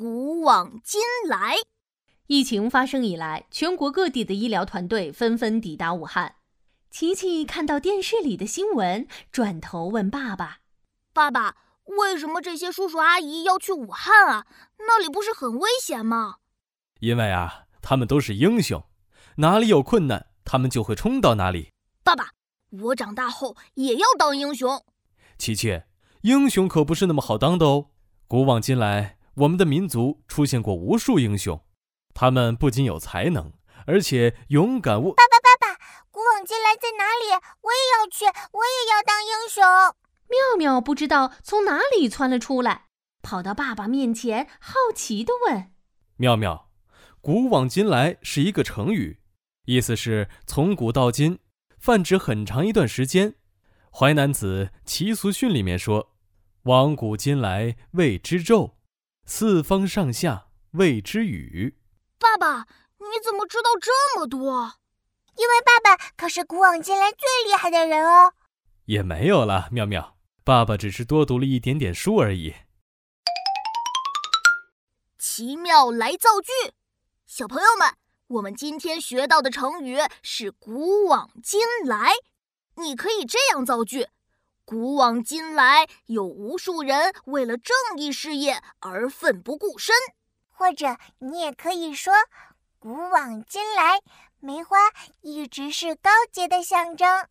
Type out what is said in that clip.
古往今来。疫情发生以来，全国各地的医疗团队纷纷抵达武汉。琪琪看到电视里的新闻，转头问爸爸：“爸爸，为什么这些叔叔阿姨要去武汉啊？那里不是很危险吗？”“因为啊，他们都是英雄，哪里有困难，他们就会冲到哪里。”“爸爸，我长大后也要当英雄。”“琪琪，英雄可不是那么好当的哦。古往今来，我们的民族出现过无数英雄。”他们不仅有才能，而且勇敢无。爸爸，爸爸，古往今来在哪里？我也要去，我也要当英雄。妙妙不知道从哪里窜了出来，跑到爸爸面前，好奇地问：“妙妙，古往今来是一个成语，意思是从古到今，泛指很长一段时间。《淮南子·齐俗训》里面说：‘往古今来谓之昼，四方上下谓之宇。’”爸爸，你怎么知道这么多？因为爸爸可是古往今来最厉害的人哦。也没有了，妙妙，爸爸只是多读了一点点书而已。奇妙来造句，小朋友们，我们今天学到的成语是“古往今来”。你可以这样造句：古往今来，有无数人为了正义事业而奋不顾身。或者你也可以说，古往今来，梅花一直是高洁的象征。